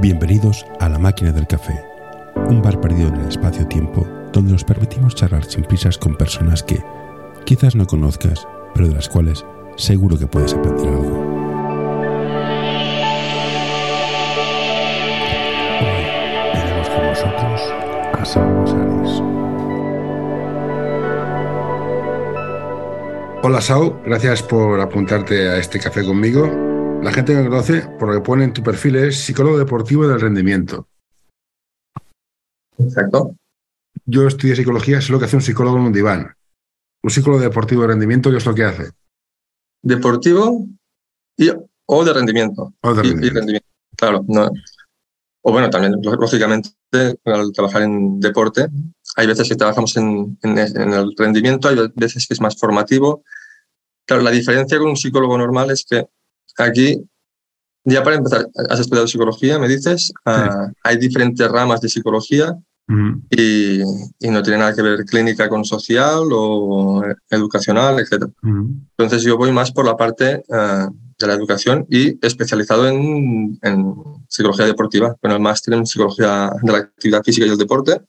Bienvenidos a La Máquina del Café, un bar perdido en el espacio-tiempo donde nos permitimos charlar sin prisas con personas que quizás no conozcas, pero de las cuales seguro que puedes aprender algo. Hoy tenemos con nosotros a Saúl Sares. Hola Sau, gracias por apuntarte a este café conmigo. La gente que me conoce, por lo que pone en tu perfil, es psicólogo deportivo del rendimiento. Exacto. Yo estudié psicología, sé lo que hace un psicólogo en un diván. Un psicólogo deportivo de rendimiento, ¿qué es lo que hace? Deportivo y, o de rendimiento. O de Y- y rendimiento. rendimiento. Claro. No. O bueno, también, lógicamente, al trabajar en deporte, hay veces que trabajamos en, en- en el rendimiento, hay veces que es más formativo. Claro, la diferencia con un psicólogo normal es que aquí, ya para empezar, has estudiado psicología, me dices, Ah, hay diferentes ramas de psicología y, y no tiene nada que ver clínica con social o educacional, etc. Entonces yo voy más por la parte eh, de la educación y especializado en, en psicología deportiva, con el máster en psicología de la actividad física y el deporte.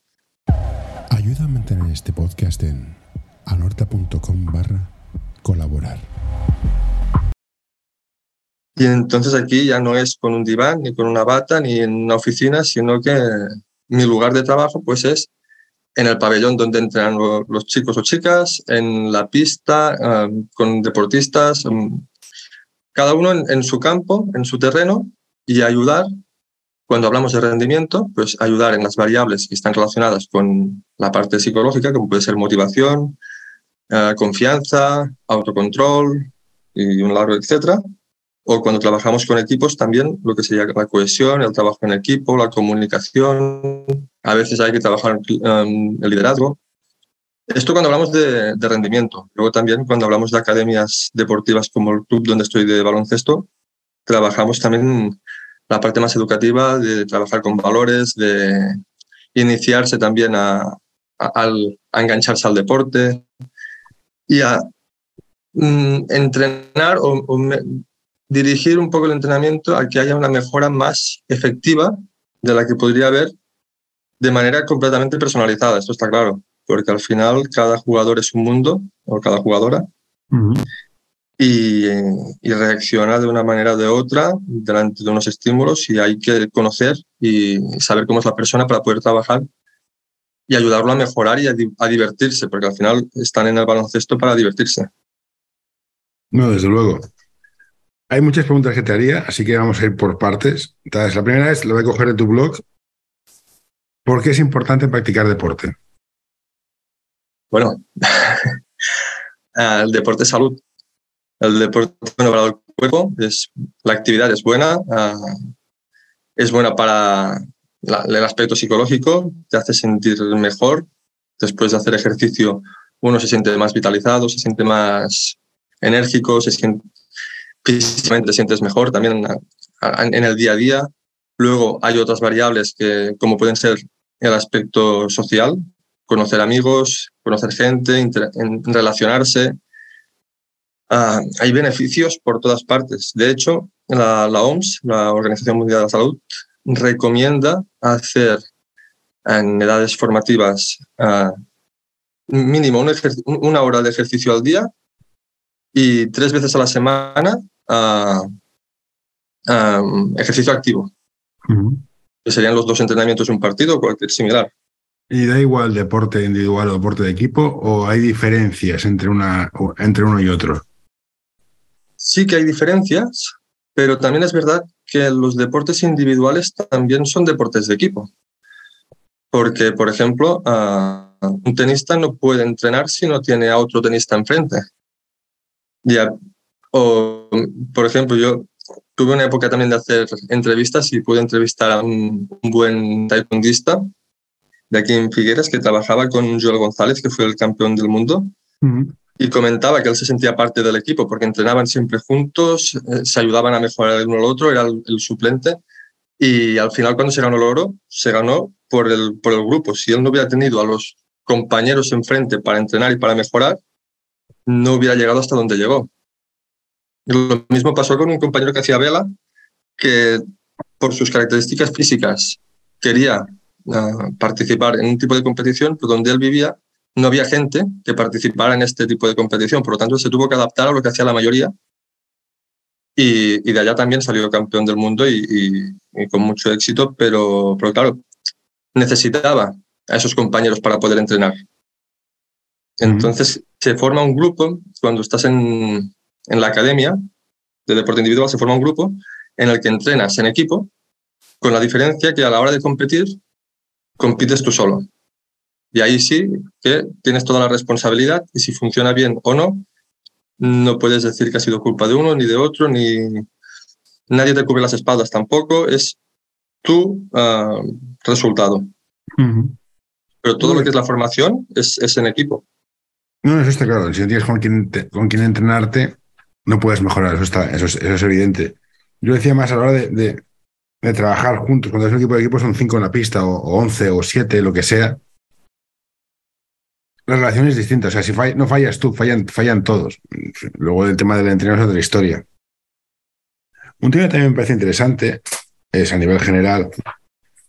Ayuda a mantener este podcast en anorta.com barra colaborar. Y entonces aquí ya no es con un diván, ni con una bata, ni en una oficina, sino que mi lugar de trabajo pues es en el pabellón donde entrenan lo- los chicos o chicas, en la pista, con deportistas, cada uno en, en su campo, en su terreno, y ayudar, cuando hablamos de rendimiento, pues ayudar en las variables que están relacionadas con la parte psicológica, como puede ser motivación, eh, confianza, autocontrol y un largo etcétera. O cuando trabajamos con equipos también lo que sería la cohesión, el trabajo en equipo, la comunicación. A veces hay que trabajar um, el liderazgo. Esto cuando hablamos de, de rendimiento. Luego también cuando hablamos de academias deportivas como el club donde estoy de baloncesto, trabajamos también la parte más educativa de trabajar con valores, de iniciarse también a, a- a engancharse al deporte y a mm, entrenar o, o me- dirigir un poco el entrenamiento a que haya una mejora más efectiva de la que podría haber de manera completamente personalizada, esto está claro, porque al final cada jugador es un mundo o cada jugadora y, y reacciona de una manera o de otra delante de unos estímulos y hay que conocer y saber cómo es la persona para poder trabajar y ayudarlo a mejorar y a, di- a divertirse, porque al final están en el baloncesto para divertirse. No, desde luego. Hay muchas preguntas que te haría, así que vamos a ir por partes. Entonces, la primera es, lo voy a coger de tu blog. ¿Por qué es importante practicar deporte? Bueno, ah, el deporte es salud. El deporte es bueno para el cuerpo, la actividad es buena, ah, es buena para el aspecto psicológico, te hace sentir mejor. Después de hacer ejercicio, uno se siente más vitalizado, se siente más enérgico, se siente, físicamente te sientes mejor también en el día a día. Luego hay otras variables que, como pueden ser el aspecto social, conocer amigos, conocer gente, relacionarse. Ah, hay beneficios por todas partes. De hecho, la, OMS, la Organización Mundial de la Salud, recomienda hacer en edades formativas ah, mínimo una hora de ejercicio al día y tres veces a la semana ejercicio activo, que serían los dos entrenamientos de un partido o cualquier similar. ¿Y da igual deporte individual o deporte de equipo o hay diferencias entre, una, entre uno y otro? Sí que hay diferencias, pero también es verdad que los deportes individuales también son deportes de equipo. Porque, por ejemplo, un tenista no puede entrenar si no tiene a otro tenista enfrente. Ya, o, por ejemplo, yo tuve una época también de hacer entrevistas y pude entrevistar a un, un buen taekwondista de aquí en Figueras que trabajaba con Joel González, que fue el campeón del mundo y comentaba que él se sentía parte del equipo porque entrenaban siempre juntos, eh, se ayudaban a mejorar el uno al otro, era el, el suplente y al final cuando se ganó el oro, se ganó por el, por el grupo. Si él no hubiera tenido a los compañeros enfrente para entrenar y para mejorar, no hubiera llegado hasta donde llegó. Lo mismo pasó con un compañero que hacía vela, que por sus características físicas, quería uh, participar en un tipo de competición, pero donde él vivía no había gente que participara en este tipo de competición. Por lo tanto, se tuvo que adaptar a lo que hacía la mayoría. Y, y de allá también salió campeón del mundo y, y, y con mucho éxito, pero, pero claro, necesitaba a esos compañeros para poder entrenar. Entonces uh -huh. se forma un grupo, cuando estás en, en, la academia de deporte individual, se forma un grupo en el que entrenas en equipo, con la diferencia que a la hora de competir, compites tú solo. Y ahí sí que tienes toda la responsabilidad y si funciona bien o no, no puedes decir que ha sido culpa de uno ni de otro, ni nadie te cubre las espaldas tampoco, es tu uh, resultado. Uh -huh. Pero todo lo que es la formación es, es en equipo. No, eso está claro. Si no tienes con quién, con quién entrenarte, no puedes mejorar. Eso, está, eso, es, evidente. Yo decía más a la hora de, de, trabajar juntos. Cuando es un equipo de equipo son cinco en la pista, o, once, o siete, lo que sea. La relación es distinta. O sea, si no fallas tú, fallan, fallan todos. Luego el tema del entrenador es otra historia. Un tema que también me parece interesante es a nivel general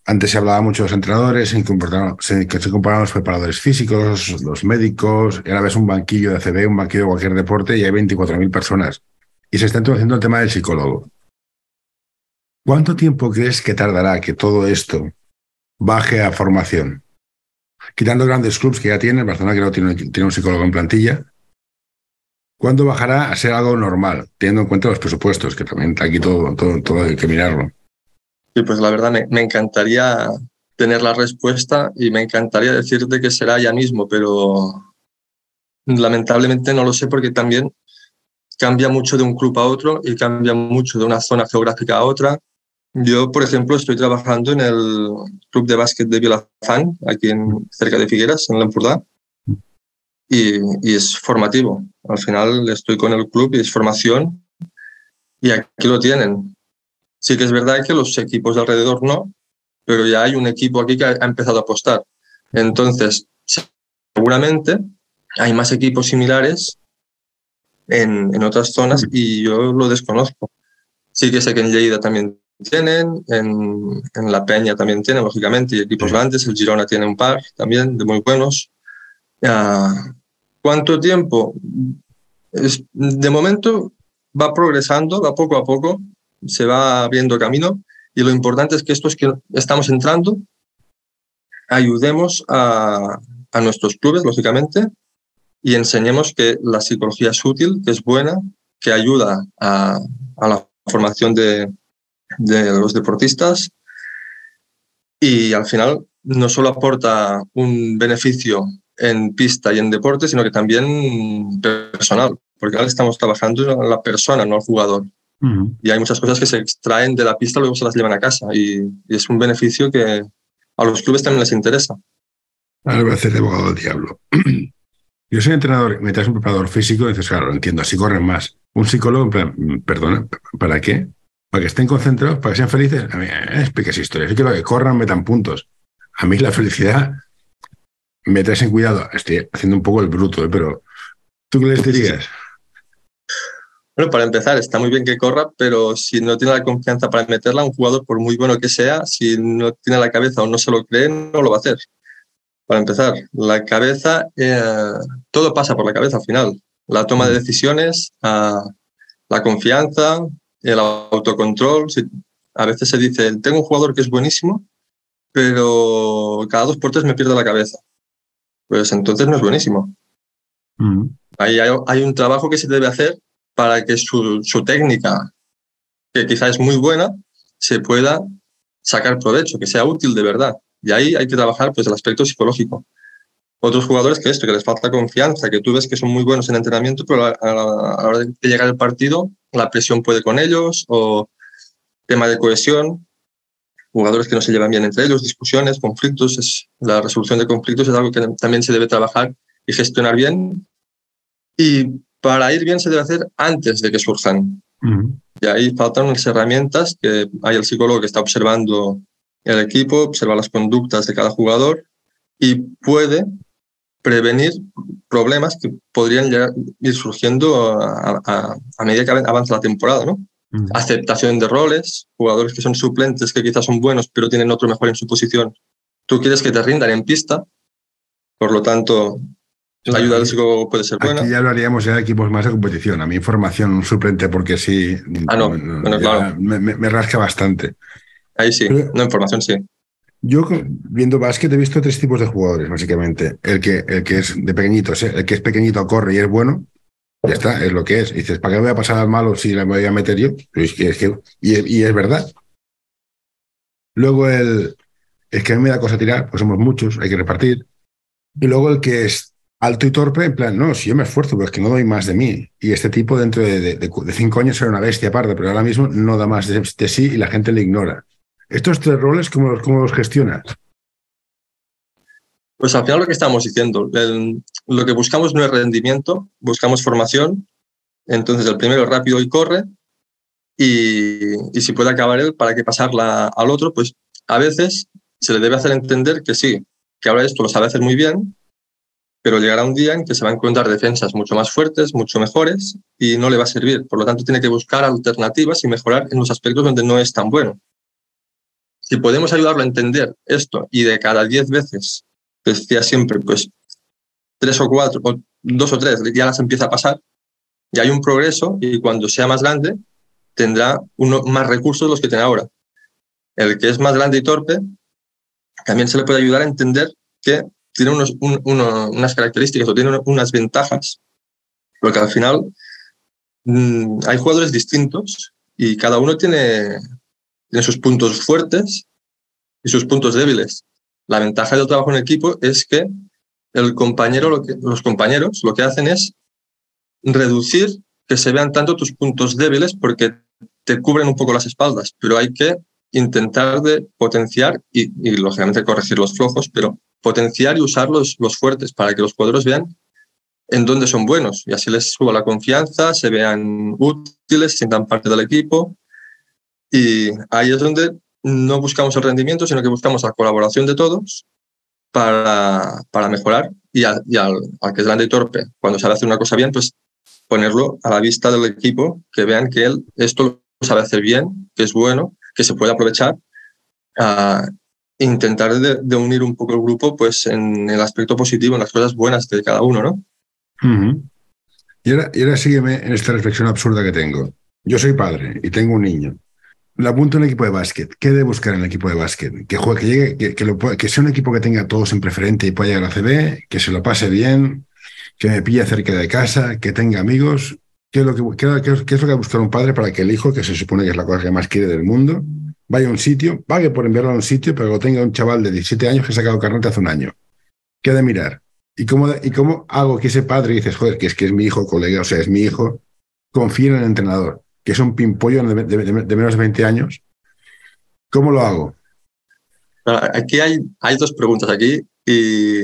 antes se hablaba mucho de los entrenadores, se, se, comparaban los preparadores físicos, los médicos, y ahora un banquillo de ACB, un banquillo de cualquier deporte y hay 24.000 personas. Y se está introduciendo el tema del psicólogo. ¿Cuánto tiempo crees que tardará que todo esto baje a formación? Quitando grandes clubs que ya tienen, Barcelona que no tiene, tiene un psicólogo en plantilla, ¿cuándo bajará a ser algo normal, teniendo en cuenta los presupuestos, que también aquí todo, todo, todo hay que mirarlo? Y pues la verdad me, encantaría tener la respuesta y me encantaría decirte que será ya mismo, pero lamentablemente no lo sé porque también cambia mucho de un club a otro y cambia mucho de una zona geográfica a otra. Yo, por ejemplo, estoy trabajando en el club de básquet de Vilafán, aquí en, cerca de Figueras, en Lampurdá, y, y es formativo. Al final estoy con el club y es formación y aquí lo tienen Sí que es verdad que los equipos de alrededor no, pero ya hay un equipo aquí que ha empezado a apostar. Entonces, seguramente hay más equipos similares en, en otras zonas y yo lo desconozco. Sí que sé que en Lleida también tienen, en, en La Peña también tienen, lógicamente, y equipos grandes, el Girona tiene un par también de muy buenos. Uh, ¿Cuánto tiempo? Es, de momento va progresando, va poco a poco, se va abriendo camino y lo importante es que estos que estamos entrando ayudemos a, a nuestros clubes, lógicamente, y enseñemos que la psicología es útil, que es buena, que ayuda a, a la formación de, de, los deportistas y al final no solo aporta un beneficio en pista y en deporte, sino que también personal, porque ahora estamos trabajando en la persona, no al jugador. Uh -huh. Y hay muchas cosas que se extraen de la pista, luego se las llevan a casa. Y, y, es un beneficio que a los clubes también les interesa. Ahora voy a hacer de abogado del diablo. Yo soy entrenador, me traes un preparador físico, y dices, claro, lo entiendo, así corren más. Un psicólogo, plan, perdona, ¿para qué? ¿Para que estén concentrados? ¿Para que sean felices? A mí, eh, expliques historias. Yo quiero que corran, metan puntos. A mí la felicidad me traes en cuidado. Estoy haciendo un poco el bruto, ¿eh? pero ¿tú qué les dirías? Bueno, para empezar, está muy bien que corra, pero si no tiene la confianza para meterla, un jugador, por muy bueno que sea, si no tiene la cabeza o no se lo cree, no lo va a hacer. Para empezar, la cabeza, eh, todo pasa por la cabeza al final. La toma de decisiones, uh, la confianza, el autocontrol. A veces se dice, tengo un jugador que es buenísimo, pero cada dos por tres me pierde la cabeza. Pues entonces no es buenísimo. Mm. Ahí hay, hay un trabajo que se debe hacer para que su, técnica, que quizá es muy buena, se pueda sacar provecho, que sea útil de verdad. Y ahí hay que trabajar pues, el aspecto psicológico. Otros jugadores que esto, que les falta confianza, que tú ves que son muy buenos en entrenamiento, pero a la, a la hora de llegar al partido, la presión puede con ellos, o tema de cohesión, jugadores que no se llevan bien entre ellos, discusiones, conflictos. Es, la resolución de conflictos es algo que también se debe trabajar y gestionar bien. Y para ir bien se debe hacer antes de que surjan. Uh -huh. Y ahí faltan unas herramientas que hay el psicólogo que está observando el equipo, observa las conductas de cada jugador y puede prevenir problemas que podrían llegar, ir surgiendo a, a, a, medida que avanza la temporada, ¿no? aceptación de roles, jugadores que son suplentes, que quizás son buenos, pero tienen otro mejor en su posición. Tú quieres que te rindan en pista, por lo tanto, la ayuda del psicólogo puede ser buena. Aquí ya lo haríamos en equipos más de competición. A mi formación, un suplente, porque sí. Ah, no, bueno, claro. Me, rasca bastante. Ahí sí, no, en formación sí. Yo, viendo básquet, he visto tres tipos de jugadores, básicamente. El que, el que es de pequeñito, el que es pequeñito corre y es bueno, ya está, es lo que es. Y dices, ¿para qué me voy a pasar al malo si la voy a meter yo? Es que, y, y, es verdad. Luego el, es que a mí me da cosa tirar, pues somos muchos, hay que repartir. Y luego el que es alto y torpe, en plan, no, si yo me esfuerzo, pero es que no doy más de mí. Y este tipo dentro de, cinco años era una bestia aparte, pero ahora mismo no da más de, sí y la gente le ignora. Estos tres roles, ¿cómo los, cómo los gestionas? Pues al final lo que estamos diciendo, lo que buscamos no es rendimiento, buscamos formación. Entonces el primero rápido y corre y, y si puede acabar él para que pasarla al otro, pues a veces se le debe hacer entender que sí, que ahora esto lo sabe hacer muy bien, pero llegará un día en que se va a encontrar defensas mucho más fuertes, mucho mejores, y no le va a servir. Por lo tanto, tiene que buscar alternativas y mejorar en los aspectos donde no es tan bueno. Si podemos ayudarlo a entender esto y de cada diez veces, decía siempre, pues tres o cuatro, o dos o tres, ya las empieza a pasar, y hay un progreso y cuando sea más grande tendrá uno, más recursos de los que tiene ahora. El que es más grande y torpe también se le puede ayudar a entender que tiene unos, unas características o tiene unas ventajas, porque al final mm, hay jugadores distintos y cada uno tiene, tiene sus puntos fuertes y sus puntos débiles. La ventaja del trabajo en equipo es que el compañero, lo que, los compañeros lo que hacen es reducir que se vean tanto tus puntos débiles porque te cubren un poco las espaldas, pero hay que intentar de potenciar y, lógicamente corregir los flojos, pero potenciar y usar los, los fuertes para que los jugadores vean en dónde son buenos y así les suba la confianza, se vean útiles, sientan parte del equipo. Y ahí es donde no buscamos el rendimiento, sino que buscamos la colaboración de todos para, para mejorar y, al, que es grande y torpe, cuando sabe hacer una cosa bien, pues ponerlo a la vista del equipo, que vean que él esto lo sabe hacer bien, que es bueno que se puede aprovechar a intentar de, unir un poco el grupo pues en el aspecto positivo, en las cosas buenas de cada uno, ¿no? y, ahora, y ahora sígueme en esta reflexión absurda que tengo. Yo soy padre y tengo un niño. Le apunto el equipo de básquet. ¿Qué debe buscar en el equipo de básquet? Que juegue, que llegue, que, que, sea un equipo que tenga todos en preferente y pueda llegar a la CB, que se lo pase bien, que me pille cerca de casa, que tenga amigos. ¿Qué es, lo que, qué, es lo que buscar un padre para que el hijo, que se supone que es la cosa que más quiere del mundo, vaya a un sitio, pague por enviarlo a un sitio, pero lo tenga un chaval de 17 años que ha sacado carnet hace un año? ¿Qué ha de mirar? ¿Y cómo, ¿Y cómo hago que ese padre dices, joder, que es que es mi hijo, colega, o sea, es mi hijo, confíe en el entrenador, que es un pimpollo de, de, menos de 20 años? ¿Cómo lo hago? Aquí hay, hay dos preguntas aquí y,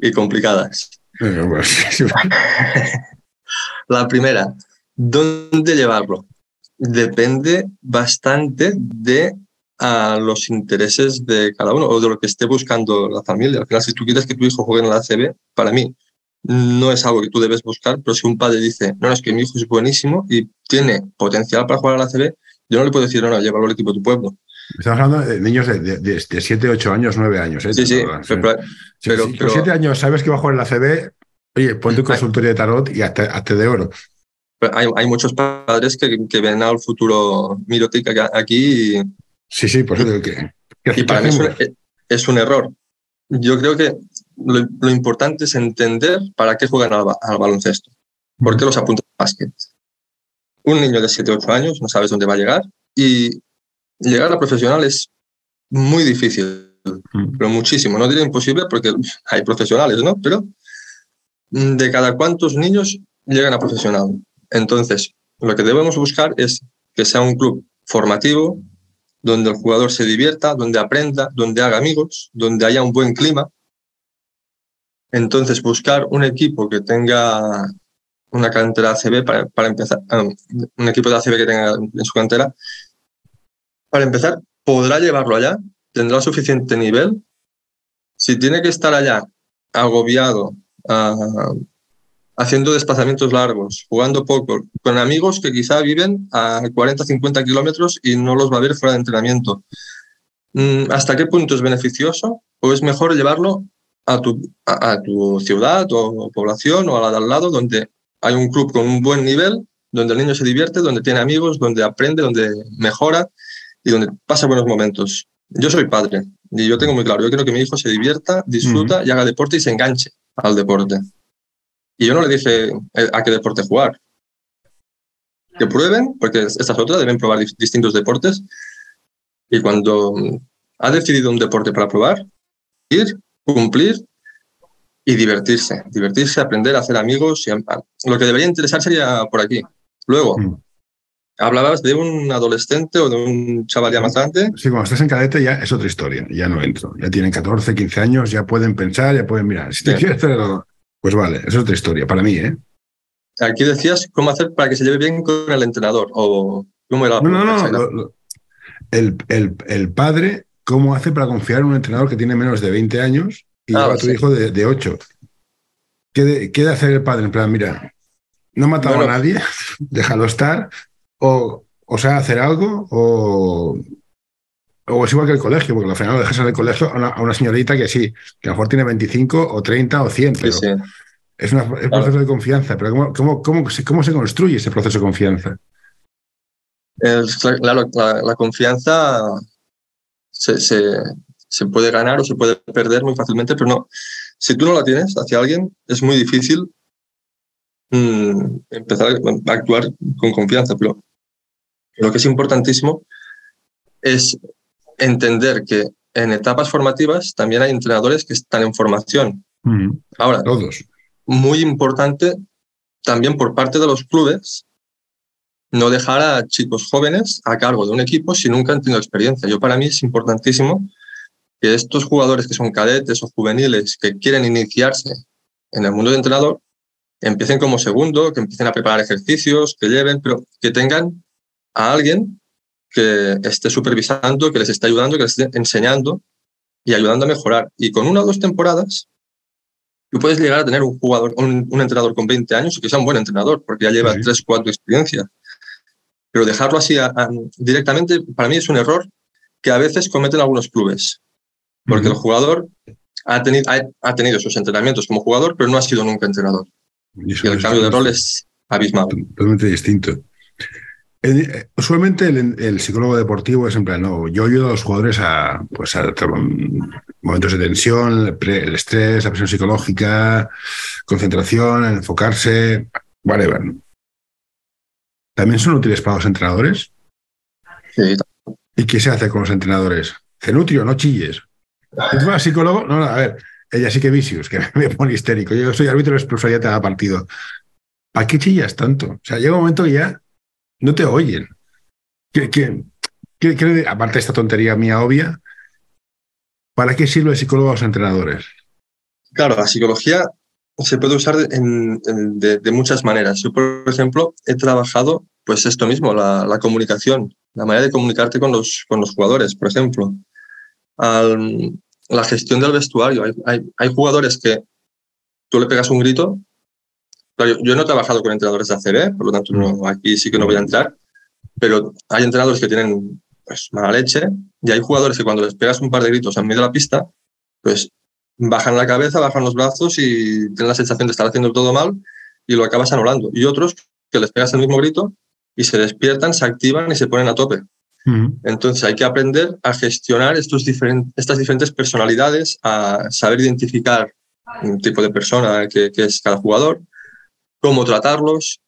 y complicadas. La primera, ¿dónde llevarlo? Depende bastante de a los intereses de cada uno o de lo que esté buscando la familia. Al final, si tú quieres que tu hijo juegue en la ACB, para mí no es algo que tú debes buscar, pero si un padre dice, no, es que mi hijo es buenísimo y tiene potencial para jugar a la ACB, yo no le puedo decir, no, no, llévalo al equipo de tu pueblo. Estamos hablando de niños de, 7, 8 años, 9 años. ¿eh? Sí, sí, pero, si, 7 años sabes que va a jugar en la ACB, Oye, pon tu consultorio de tarot y hasta, de oro. Hay, hay, muchos padres que, que, ven al futuro Mirotic aquí y, Sí, sí, por eso que, y para mí es un, error. Yo creo que lo, importante es entender para qué juegan al, baloncesto. ¿Por qué los apuntan al básquet? Un niño de 7 8 años no sabes dónde va a llegar y llegar a profesional es muy difícil, pero muchísimo. No diría imposible porque hay profesionales, ¿no? Pero Mm, de cada cuántos niños llegan a profesional. Entonces, lo que debemos buscar es que sea un club formativo, donde el jugador se divierta, donde aprenda, donde haga amigos, donde haya un buen clima. Entonces, buscar un equipo que tenga una cantera ACB para, para empezar, ah, un equipo de ACB que tenga en su cantera, para empezar, podrá llevarlo allá, tendrá suficiente nivel. Si tiene que estar allá agobiado haciendo desplazamientos largos, jugando poco, con amigos que quizá viven a 40, 50 kilómetros y no los va a ver fuera de entrenamiento. Mm, ¿Hasta qué punto es beneficioso? ¿O es mejor llevarlo a tu, a, tu ciudad o población o a la de al lado, donde hay un club con un buen nivel, donde el niño se divierte, donde tiene amigos, donde aprende, donde mejora y donde pasa buenos momentos? Yo soy padre y yo tengo muy claro, yo quiero que mi hijo se divierta, disfruta y haga deporte y se enganche al deporte. Y yo no le dije eh, a qué deporte jugar. Que prueben, porque esta es otra, deben probar distintos deportes. Y cuando ha decidido un deporte para probar, ir, cumplir y divertirse. Divertirse, aprender, a hacer amigos. Y lo que debería interesar sería por aquí. Luego, mm. hablabas de un adolescente o de un chaval ya más grande. Sí, cuando estás en cadete ya es otra historia. Ya no entro. Ya tienen 14, 15 años, ya pueden pensar, ya pueden mirar. Si te quieres hacer pues vale, esa es otra historia, para mí, ¿eh? Aquí decías cómo hacer para que se lleve bien con el entrenador, o cómo era. No, no, no. el, el, el, padre, ¿cómo hace para confiar en un entrenador que tiene menos de 20 años y ah, lleva a tu hijo de, de 8? ¿Qué, de, ¿Qué, hacer el padre? En plan, mira, no ha matado a nadie, déjalo estar, o, o sea, hacer algo, o, o es igual que el colegio, porque al final lo dejas en el colegio a una, señorita que sí, que a lo mejor tiene 25 o 30 o 100, pero es un proceso de confianza. Pero ¿cómo, cómo, cómo, se, ¿cómo se construye ese proceso de confianza? claro, la, confianza se, se, puede ganar o se puede perder muy fácilmente, pero no. Si tú no la tienes hacia alguien, es muy difícil mm, empezar a actuar con confianza. Pero lo que es importantísimo es entender que en etapas formativas también hay entrenadores que están en formación. Ahora, todos. Muy importante también por parte de los clubes no dejar a chicos jóvenes a cargo de un equipo si nunca han tenido experiencia. Yo para mí es importantísimo que estos jugadores que son cadetes o juveniles que quieren iniciarse en el mundo de entrenador empiecen como segundo, que empiecen a preparar ejercicios, que lleven, pero que tengan a alguien que esté supervisando, que les esté ayudando, que les esté enseñando y ayudando a mejorar. Y con una o dos temporadas, tú puedes llegar a tener un jugador, un, entrenador con 20 años, que sea un buen entrenador, porque ya lleva tres 3, 4 experiencia. Pero dejarlo así directamente, para mí es un error que a veces cometen algunos clubes. Porque el jugador ha tenido, ha, tenido sus entrenamientos como jugador, pero no ha sido nunca entrenador. Y, el cambio de rol es abismal. Totalmente distinto. Eh, usualmente el, psicólogo deportivo es en plan, no, yo ayudo a los jugadores a, pues, a, momentos de tensión, el, estrés, la presión psicológica, concentración, enfocarse, whatever. ¿También son útiles para los entrenadores? Sí. ¿Y qué se hace con los entrenadores? Cenutrio, no chilles. ¿Es más psicólogo? No, no, a ver, ella sí que vicios, que me pone histérico. Yo soy árbitro de expulsaría cada partido. ¿Para qué chillas tanto? O sea, llega un momento que ya no te oyen. aparte de esta tontería mía obvia, ¿para qué sirve el psicólogo a los entrenadores? Claro, la psicología se puede usar de, muchas maneras. Yo, por ejemplo, he trabajado pues esto mismo, la, comunicación, la manera de comunicarte con los, con los jugadores, por ejemplo. la gestión del vestuario. Hay, hay, jugadores que tú le pegas un grito yo no he trabajado con entrenadores de ACB, por lo tanto no, aquí sí que no voy a entrar, pero hay entrenadores que tienen pues, mala leche y hay jugadores que cuando les pegas un par de gritos en medio de la pista, pues bajan la cabeza, bajan los brazos y tienen la sensación de estar haciendo todo mal y lo acabas anulando. Y otros que les pegas el mismo grito y se despiertan, se activan y se ponen a tope. Entonces hay que aprender a gestionar estos estas diferentes personalidades, a saber identificar un tipo de persona que, que es cada jugador, cómo tratarlos,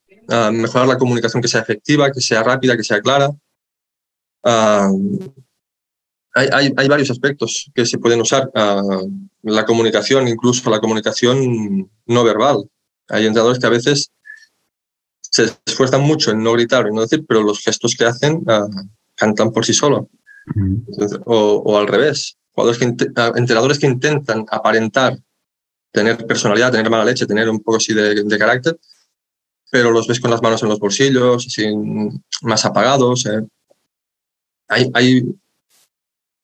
mejorar la comunicación que sea efectiva, que sea rápida, que sea clara. hay, hay, varios aspectos que se pueden usar. la comunicación, incluso la comunicación no verbal. Hay entrenadores que a veces se esfuerzan mucho en no gritar y no decir, pero los gestos que hacen cantan por sí solos. o, al revés, jugadores que, entrenadores que intentan aparentar tener personalidad, tener mala leche, tener un poco así de, carácter, pero los ves con las manos en los bolsillos, así, más apagados. Eh. Hay, hay,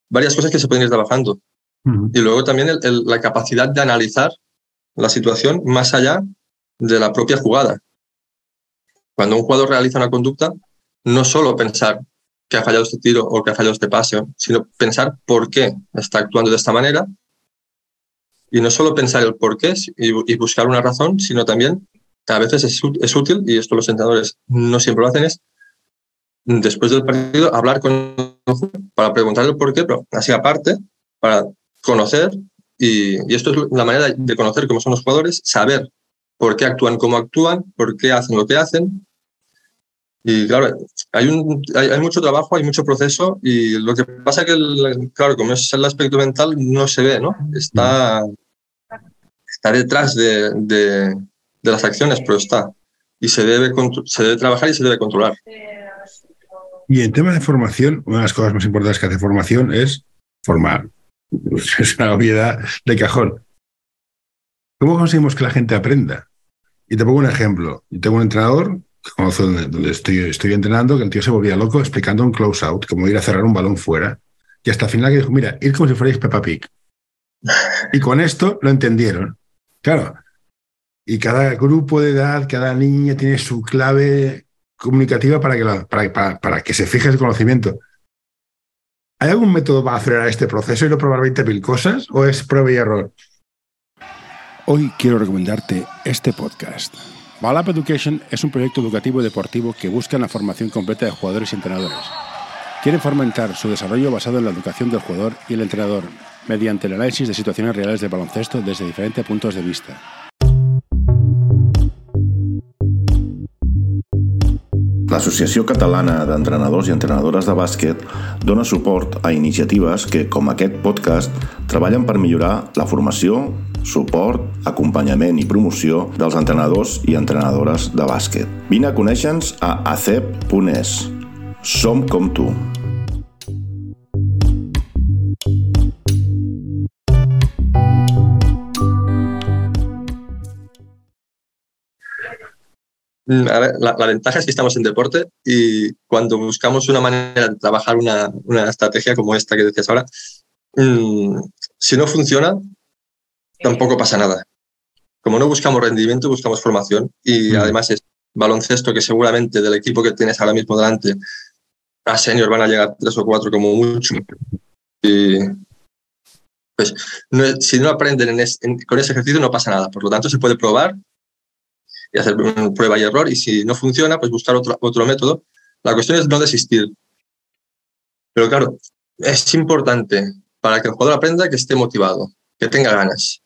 varias cosas que se pueden ir trabajando. Y luego también la capacidad de analizar la situación más allá de la propia jugada. Cuando un jugador realiza una conducta, no solo pensar que ha fallado este tiro o que ha fallado este pase, sino pensar por qué está actuando de esta manera y no solo pensar el por qué y, buscar una razón, sino también, a veces es, es, útil, y esto los entrenadores no siempre lo hacen, es después del partido hablar con para preguntarle el por qué, pero así aparte, para conocer, y, y esto es la manera de conocer cómo son los jugadores, saber por qué actúan como actúan, por qué hacen lo que hacen. Y claro, hay, un, hay, mucho trabajo, hay mucho proceso y lo que pasa que, claro, como es el aspecto mental, no se ve, ¿no? Está, está detrás de, las acciones, pero está. Y se debe, trabajar y se debe controlar. Y en tema de formación, una de las cosas más importantes que hace formación es formar. Es una obviedad de cajón. ¿Cómo conseguimos que la gente aprenda? Y te pongo un ejemplo. Tengo un entrenador que conozco donde, estoy, entrenando, que el tío se volvía loco explicando un close out, como ir a cerrar un balón fuera. Y hasta el final que dijo, mira, ir como si fuerais Peppa Pig. Y con esto lo entendieron. Claro. Y cada grupo de edad, cada niña tiene su clave comunicativa para que, para, para, que se fije el conocimiento. ¿Hay algún método para acelerar este proceso y no probar 20.000 cosas? ¿O es prueba y error? Hoy quiero recomendarte este podcast. Balap Education es un proyecto educativo deportivo que busca la formación completa de jugadores y entrenadores. Quieren fomentar su desarrollo basado en la educación del jugador y el entrenador, mediante el análisis de situaciones reales de baloncesto desde diferentes puntos de vista. L'Associació Catalana d'Entrenadors i Entrenadores de Bàsquet dona suport a iniciatives que, com aquest podcast, treballen per millorar la formació, suport, acompanyament i promoció dels entrenadors i entrenadores de bàsquet. Vine a conèixer-nos a acep.es. Som com tu. Mm, la, ventaja es que estamos en deporte y cuando buscamos una manera de trabajar una, una estrategia como esta que decías ahora, mmm, si no funciona, tampoco pasa nada. Como no buscamos rendimiento, buscamos formación y mm. además es baloncesto que seguramente del equipo que tienes ahora mismo delante a senior van a llegar tres o cuatro como mucho. Y pues si no aprenden con ese ejercicio no pasa nada. Por lo tanto, se puede probar y hacer prueba y error y si no funciona, pues buscar otro, otro método. La cuestión es no desistir. Pero claro, es importante para que el jugador aprenda que esté motivado, que tenga ganas.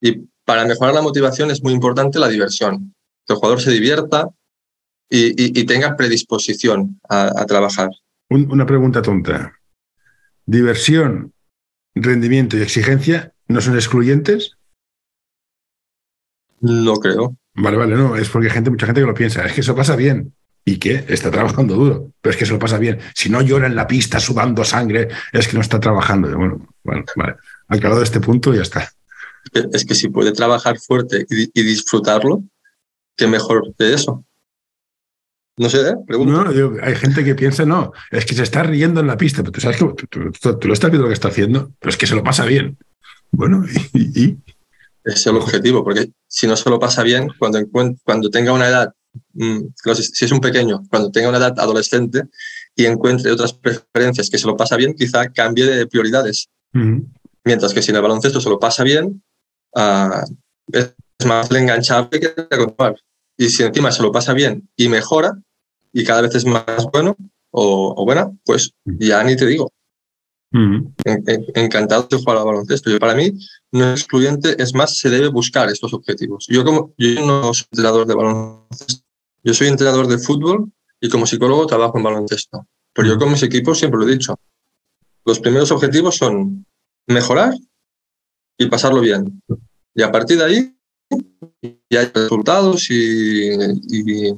Y para mejorar la motivación es muy importante la diversión, que el jugador se divierta y, tenga predisposición a, trabajar. una pregunta tonta. ¿Diversión, rendimiento y exigencia no son excluyentes? No creo. Vale, vale, no, es porque hay gente, mucha gente que lo piensa, es que eso pasa bien. ¿Y qué? Está trabajando duro, pero es que eso lo pasa bien. Si no llora en la pista sudando sangre, es que no está trabajando. Bueno, bueno vale. Aclarado este punto, ya está es que si puede trabajar fuerte y, disfrutarlo, qué mejor que eso. No sé, ¿eh? No, hay gente que piensa, no, es que se está riendo en la pista, pero tú sabes que tú, lo estás viendo lo que está haciendo, pero es que se lo pasa bien. Bueno, y. es el objetivo, porque si no se lo pasa bien, cuando, cuando tenga una edad, mm, si es un pequeño, cuando tenga una edad adolescente y encuentre otras preferencias que se lo pasa bien, quizá cambie de prioridades. Mientras que si en el baloncesto se lo pasa bien, uh, es más enganchable que continuar. Y si encima se lo pasa bien y mejora y cada vez es más bueno o, buena, pues ya ni te digo. Encantado de jugar al baloncesto. Yo, para mí, no es excluyente, es más, se debe buscar estos objetivos. Yo, como, yo no soy entrenador de baloncesto, yo soy entrenador de fútbol y como psicólogo trabajo en baloncesto. Pero yo con mis equipos siempre lo he dicho. Los primeros objetivos son mejorar y pasarlo bien. Y a partir de ahí ya hay resultados y, y,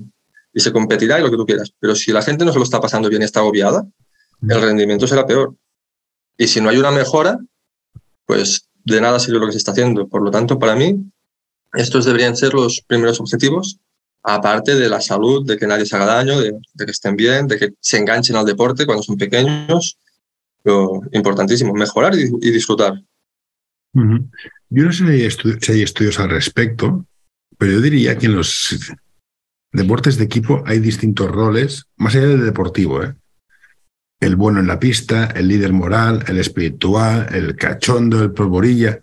se competirá y lo que tú quieras. Pero si la gente no se lo está pasando bien y está agobiada, el rendimiento será peor. Y si no hay una mejora, pues de nada sirve lo que se está haciendo. Por lo tanto, para mí, estos deberían ser los primeros objetivos, aparte de la salud, de que nadie se haga daño, de, que estén bien, de que se enganchen al deporte cuando son pequeños. Lo importantísimo, mejorar y disfrutar. Yo no sé si hay, estudios al respecto, Pero yo diría que en los deportes de equipo hay distintos roles, más allá del deportivo, ¿eh? El bueno en la pista, el líder moral, el espiritual, el cachondo, el polvorilla.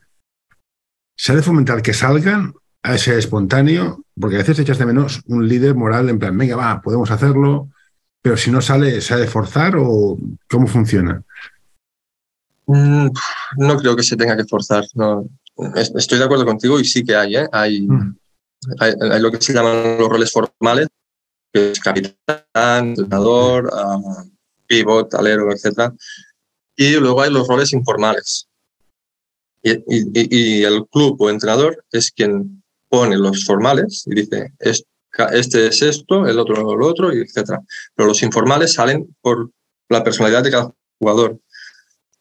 ¿Se ha de fomentar que salgan a ese espontáneo? Porque a veces echas de menos un líder moral en plan, venga, va, podemos hacerlo, pero si no sale, ¿se ha de forzar o cómo funciona? Mm, no creo que se tenga que forzar. No. Estoy de acuerdo contigo y sí que hay, ¿eh? hay, mm. hay, lo que se llaman los roles formales, que es capitán, entrenador, uh, pivot, alero, etc. Y luego hay los roles informales. Y, y, y, el club o entrenador es quien pone los formales y dice, este es esto, el otro lo otro, etc. Pero los informales salen por la personalidad de cada jugador.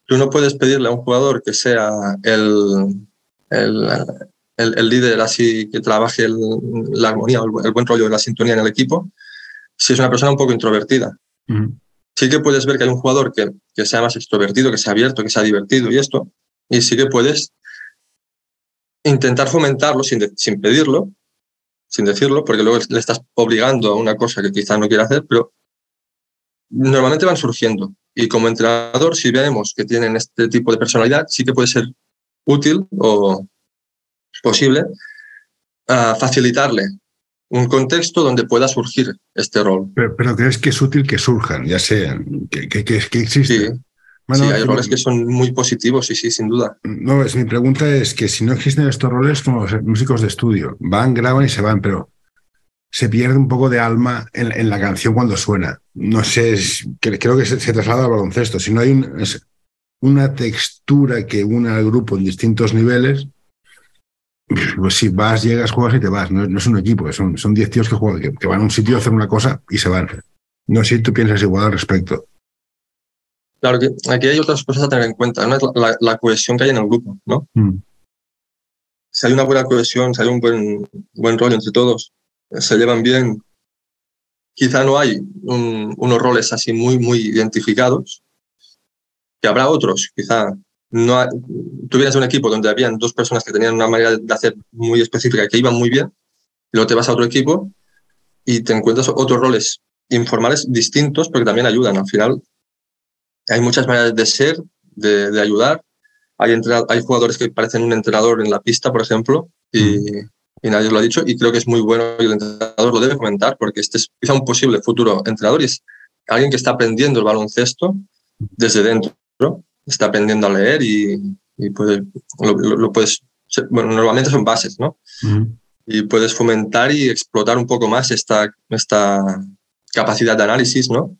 Tú no puedes pedirle a un jugador que sea el, el, el, líder así, que trabaje la armonía, el, buen rollo la sintonía en el equipo, si es una persona un poco introvertida. Sí que puedes ver que hay un jugador que, que sea más extrovertido, que sea abierto, que sea divertido y esto, y sí que puedes intentar fomentarlo sin, sin pedirlo, sin decirlo, porque luego le estás obligando a una cosa que quizás no quiere hacer, pero normalmente van surgiendo. Y como entrenador, si vemos que tienen este tipo de personalidad, sí que puede ser útil o posible uh, facilitarle un contexto donde pueda surgir este rol. Pero, pero, crees que es útil que surjan, ya sea que, que, que, que existen. Sí. sí, hay roles que son muy positivos, sí, sí, sin duda. No, es, mi pregunta es que si no existen estos roles como los músicos de estudio, van, graban y se van, pero se pierde un poco de alma en, en la canción cuando suena. No sé, es, creo que se, se, traslada al baloncesto. Si no hay un, es, una textura que una al grupo en distintos niveles, pues si vas, llegas, juegas y te vas. No, no es un equipo, son 10 tíos que, juegan, que, que, van a un sitio a hacer una cosa y se van. No sé si tú piensas igual al respecto. Claro que aquí hay otras cosas a tener en cuenta. Una es la, la, cohesión que hay en el grupo, ¿no? Mm. Si hay una buena cohesión, si hay un buen, buen rollo entre todos, se llevan bien. Quizá no hay un, unos roles así muy, muy identificados, que habrá otros, quizá no tuvieras un equipo donde habían dos personas que tenían una manera de hacer muy específica que iban muy bien, luego te vas a otro equipo y te encuentras otros roles informales distintos porque también ayudan. Al final hay muchas maneras de ser, de, de ayudar. Hay, hay jugadores que parecen un entrenador en la pista, por ejemplo, y, y nadie lo ha dicho, y creo que es muy bueno y el entrenador lo debe comentar porque este es quizá un posible futuro entrenador y es alguien que está aprendiendo el baloncesto desde dentro está aprendiendo a leer y, y puede, lo, lo, puedes, bueno, normalmente son bases, ¿no? Uh -huh. Y puedes fomentar y explotar un poco más esta, esta capacidad de análisis, ¿no?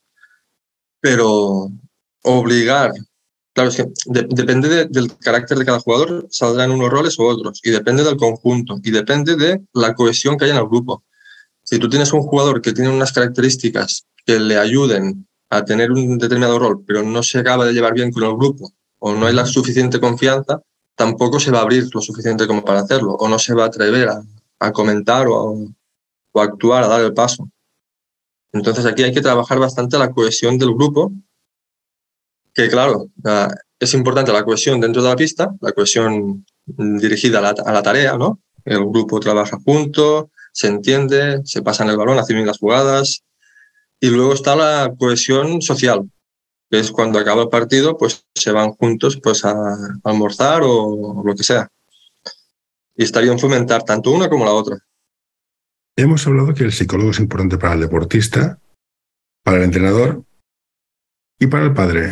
Pero obligar, claro, es que de, depende de, del carácter de cada jugador, saldrán unos roles u otros, y depende del conjunto, y depende de la cohesión que hay en el grupo. Si tú tienes un jugador que tiene unas características que le ayuden a tener un determinado rol, pero no se acaba de llevar bien con el grupo o no hay la suficiente confianza, tampoco se va a abrir lo suficiente como para hacerlo o no se va a atrever a, a comentar o a, o a actuar, a dar el paso. Entonces aquí hay que trabajar bastante la cohesión del grupo, que claro, es importante la cohesión dentro de la pista, la cohesión dirigida a la, a la tarea, ¿no? El grupo trabaja junto, se entiende, se pasan el balón, hacen bien las jugadas, y luego está la cohesión social, que es cuando acaba el partido, pues se van juntos pues, a, almorzar o lo que sea. Y está bien fomentar tanto una como la otra. Hemos hablado que el psicólogo es importante para el deportista, para el entrenador y para el padre.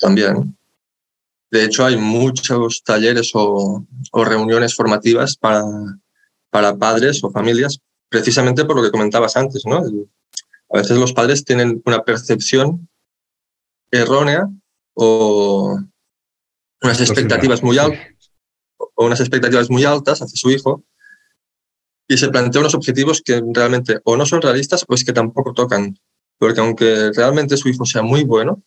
También. De hecho, hay muchos talleres o, o reuniones formativas para, para padres o familias, precisamente por lo que comentabas antes, ¿no? El, a veces los padres tienen una percepción errónea o unas expectativas muy altas o unas expectativas muy altas hacia su hijo y se plantea unos objetivos que realmente o no son realistas o es que tampoco tocan. Porque aunque realmente su hijo sea muy bueno,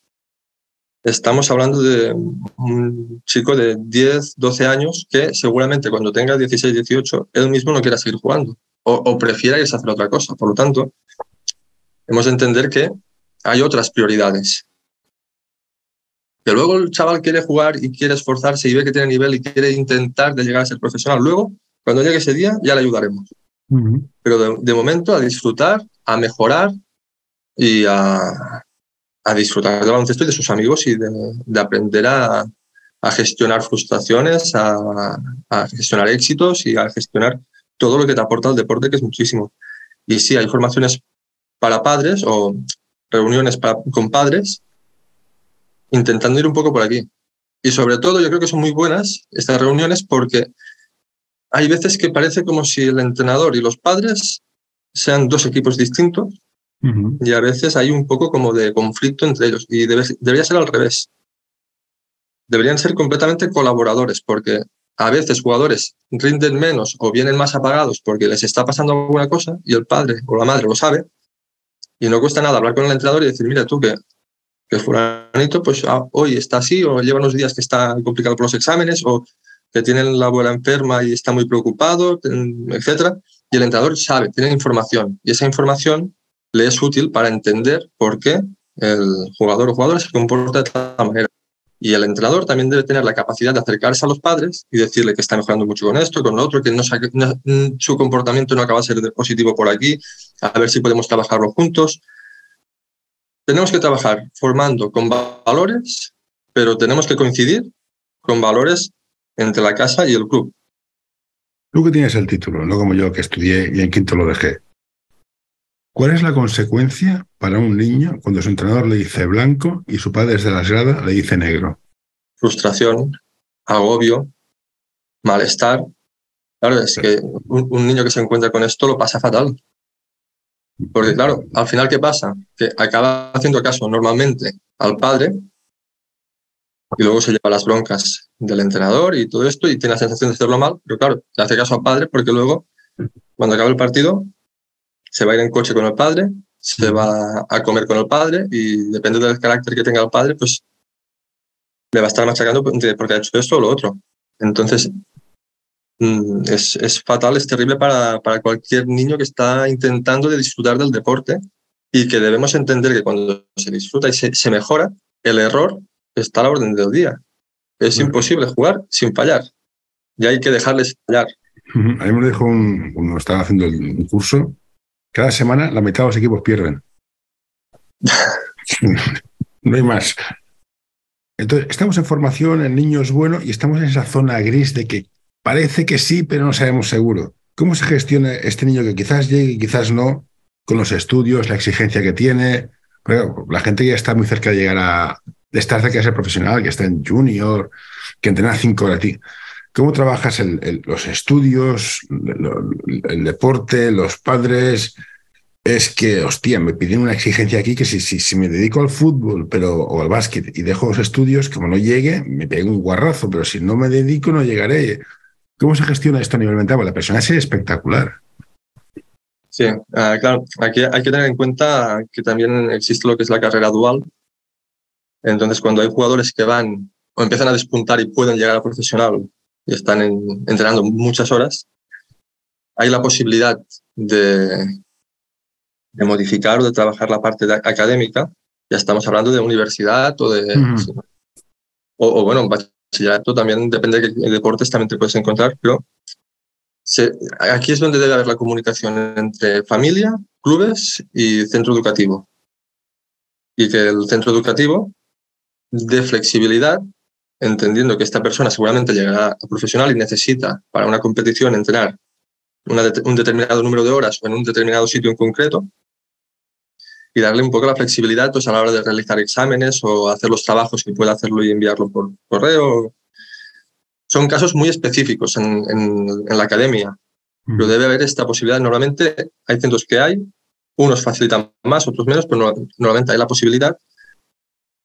estamos hablando de un chico de 10, 12 años que seguramente cuando tenga 16, 18, él mismo no quiera seguir jugando o, o prefiera irse a hacer otra cosa. Por lo tanto, hemos de entender que hay otras prioridades. Que luego el chaval quiere jugar y quiere esforzarse y ve que tiene nivel y quiere intentar de llegar a ser profesional. Luego Cuando llegue ese día ya le ayudaremos. Pero de, momento a disfrutar, a mejorar y a, a disfrutar del baloncesto y de sus amigos y de, aprender a, a, gestionar frustraciones, a, a, gestionar éxitos y a gestionar todo lo que te aporta el deporte, que es muchísimo. Y sí, hay formaciones para padres o reuniones para, con padres intentando ir un poco por aquí. Y sobre todo yo creo que son muy buenas estas reuniones porque hay veces que parece como si el entrenador y los padres sean dos equipos distintos y a veces hay un poco como de conflicto entre ellos y debería ser al revés. Deberían ser completamente colaboradores porque a veces jugadores rinden menos o vienen más apagados porque les está pasando alguna cosa y el padre o la madre lo sabe y no cuesta nada hablar con el entrenador y decir, mira tú que, que fulanito pues ah, hoy está así o lleva unos días que está complicado por los exámenes o que tiene la abuela enferma y está muy preocupado, etcétera. Y el entrenador sabe, tiene información y esa información le es útil para entender por qué el jugador o jugadora se comporta de esta manera. Y el entrenador también debe tener la capacidad de acercarse a los padres y decirle que está mejorando mucho con esto, con lo otro, que no, su comportamiento no acaba de ser positivo por aquí, a ver si podemos trabajarlo juntos. Tenemos que trabajar formando con valores, pero tenemos que coincidir con valores entre la casa y el club. Tú que tienes el título, no como yo que estudié y en quinto lo dejé. ¿Cuál es la consecuencia para un niño cuando su entrenador le dice blanco y su padre desde la gradas le dice negro? Frustración, agobio, malestar. Claro, es que un, niño que se encuentra con esto lo pasa fatal. Porque claro, al final, ¿qué pasa? Que acaba haciendo caso normalmente al padre y luego se lleva las broncas del entrenador y todo esto y tiene la sensación de hacerlo mal, pero claro, le hace caso al padre porque luego, cuando acaba el partido, se va a ir en coche con el padre, se va a comer con el padre y depende del carácter que tenga el padre, pues le va a estar machacando porque ha hecho esto o lo otro. Entonces, mm, es, es fatal, es terrible para, para, cualquier niño que está intentando de disfrutar del deporte y que debemos entender que cuando se disfruta y se, se mejora, el error está a la orden del día. Es imposible jugar sin fallar y hay que dejarles fallar. A mí me dijo un, uno estaba haciendo un curso cada semana la mitad de los equipos pierden. no hay más. Entonces, estamos en formación, el niño es bueno y estamos en esa zona gris de que parece que sí, pero no sabemos seguro. ¿Cómo se gestiona este niño que quizás llegue y quizás no, con los estudios, la exigencia que tiene? la gente ya está muy cerca de llegar a de estar cerca de ser profesional, que está en junior, que entrena cinco horas. ¿Cómo trabajas los estudios, el, deporte, los padres? Es que, hostia, me piden una exigencia aquí que si, me dedico al fútbol pero, o al básquet y dejo los estudios, como no llegue, me pego un guarrazo, pero si no me dedico no llegaré. ¿Cómo se gestiona esto a nivel mental? La persona es espectacular. Sí, ah, claro, hay que tener en cuenta que también existe lo que es la carrera dual. Entonces, cuando hay jugadores que van o empiezan a despuntar y pueden llegar a profesional y están entrenando muchas horas, hay la posibilidad de, de, modificar o de trabajar la parte académica. Ya estamos hablando de universidad o de... o, bueno, bachillerato también depende de qué deportes también te puedes encontrar, pero aquí es donde debe haber la comunicación entre familia, clubes y centro educativo. Y que el centro educativo dé flexibilidad entendiendo que esta persona seguramente llegará a profesional y necesita para una competición entrenar un determinado número de horas o en un determinado sitio en concreto y darle un poco la flexibilidad pues, a la hora de realizar exámenes o hacer los trabajos que pueda hacerlo y enviarlo por correo. Son casos muy específicos en, en la academia, pero debe haber esta posibilidad. Normalmente hay centros que hay, unos facilitan más, otros menos, pero normalmente hay la posibilidad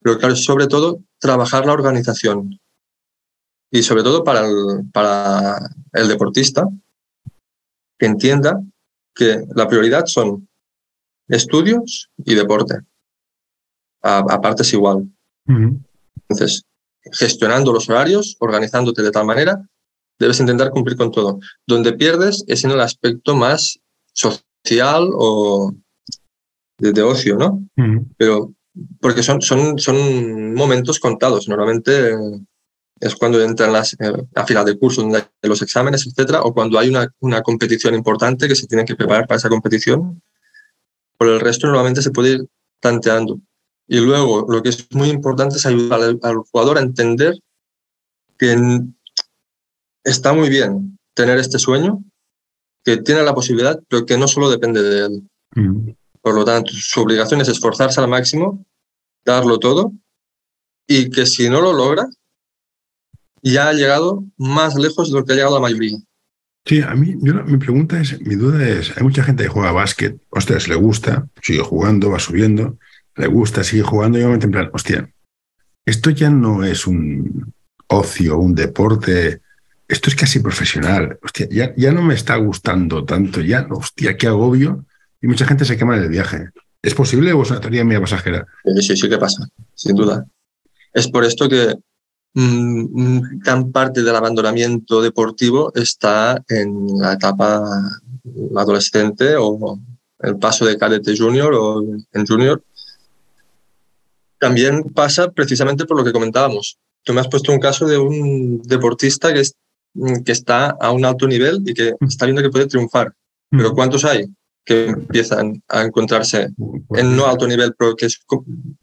pero claro, sobre todo trabajar la organización. Y sobre todo para el, para el deportista, que entienda que la prioridad son estudios y deporte. A, partes igual. Entonces, gestionando los horarios, organizándote de tal manera, debes intentar cumplir con todo. Donde pierdes es en el aspecto más social o de, ocio, ¿no? Pero porque son, son, son momentos contados. Normalmente es cuando entran las, eh, a final de curso, donde hay los exámenes, etcétera, o cuando hay una, una, competición importante que se tiene que preparar para esa competición. Por el resto, normalmente se puede ir tanteando. Y luego, lo que es muy importante es ayudar al, al jugador a entender que está muy bien tener este sueño, que tiene la posibilidad, pero que no solo depende de él. Mm. Por lo tanto, su obligación es esforzarse al máximo, darlo todo, y que si no lo logra, ya ha llegado más lejos de lo que ha llegado la mayoría. Sí, a mí, yo, mi pregunta es, mi duda es, hay mucha gente que juega básquet, ostras, le gusta, sigue jugando, va subiendo, le gusta, sigue jugando, y momento en plan, hostia, esto ya no es un ocio, un deporte, esto es casi profesional, hostia, ya, ya no me está gustando tanto, ya, hostia, qué agobio, y mucha gente se quema en el viaje. ¿Es posible o es una teoría mía pasajera? Sí, sí, sí que pasa, sin duda. Es por esto que Mm, gran parte del abandonamiento deportivo está en la etapa adolescente o el paso de cadete junior o en junior. También pasa precisamente por lo que comentábamos. Tú me has puesto un caso de un deportista que, es, que está a un alto nivel y que está viendo que puede triunfar. Pero ¿cuántos hay? Que empiezan a encontrarse en no alto nivel, pero que es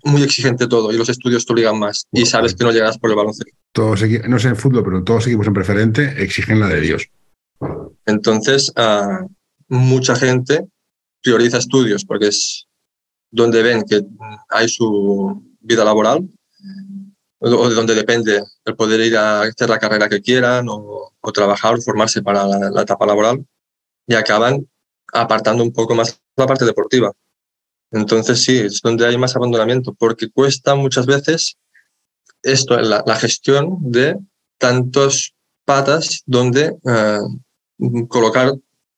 muy exigente todo y los estudios te obligan más y sabes que no llegas por el baloncesto. Todos, no sé en fútbol, pero todos los equipos en preferente exigen la de Dios. Entonces, uh, mucha gente prioriza estudios porque es donde ven que hay su vida laboral o de donde depende el poder ir a hacer la carrera que quieran o, o trabajar formarse para la, la etapa laboral y acaban apartando un poco más la parte deportiva. Entonces sí, es donde hay más abandonamiento, porque cuesta muchas veces esto, la, la gestión de tantos patas donde eh, colocar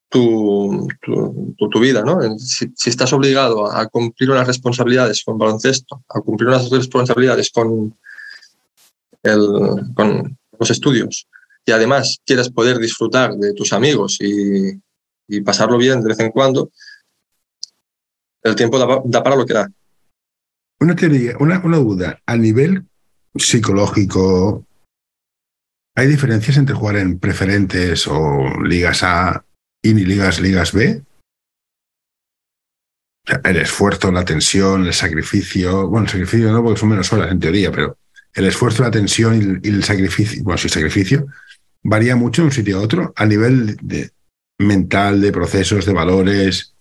tu, tu, vida. ¿no? Si, si, estás obligado a cumplir unas responsabilidades con baloncesto, a cumplir unas responsabilidades con, el, con los estudios, y además quieres poder disfrutar de tus amigos y, y pasarlo bien de vez en cuando, el tiempo da, para lo que da. Una teoría, una, duda. A nivel psicológico, ¿hay diferencias entre jugar en preferentes o ligas A y ligas, ligas B? El esfuerzo, la tensión, el sacrificio. Bueno, el sacrificio no, porque son menos horas en teoría, pero el esfuerzo, la tensión y el, y el sacrificio, bueno, sí, sacrificio, varía mucho de un sitio a otro a nivel de, mental, de procesos, de valores?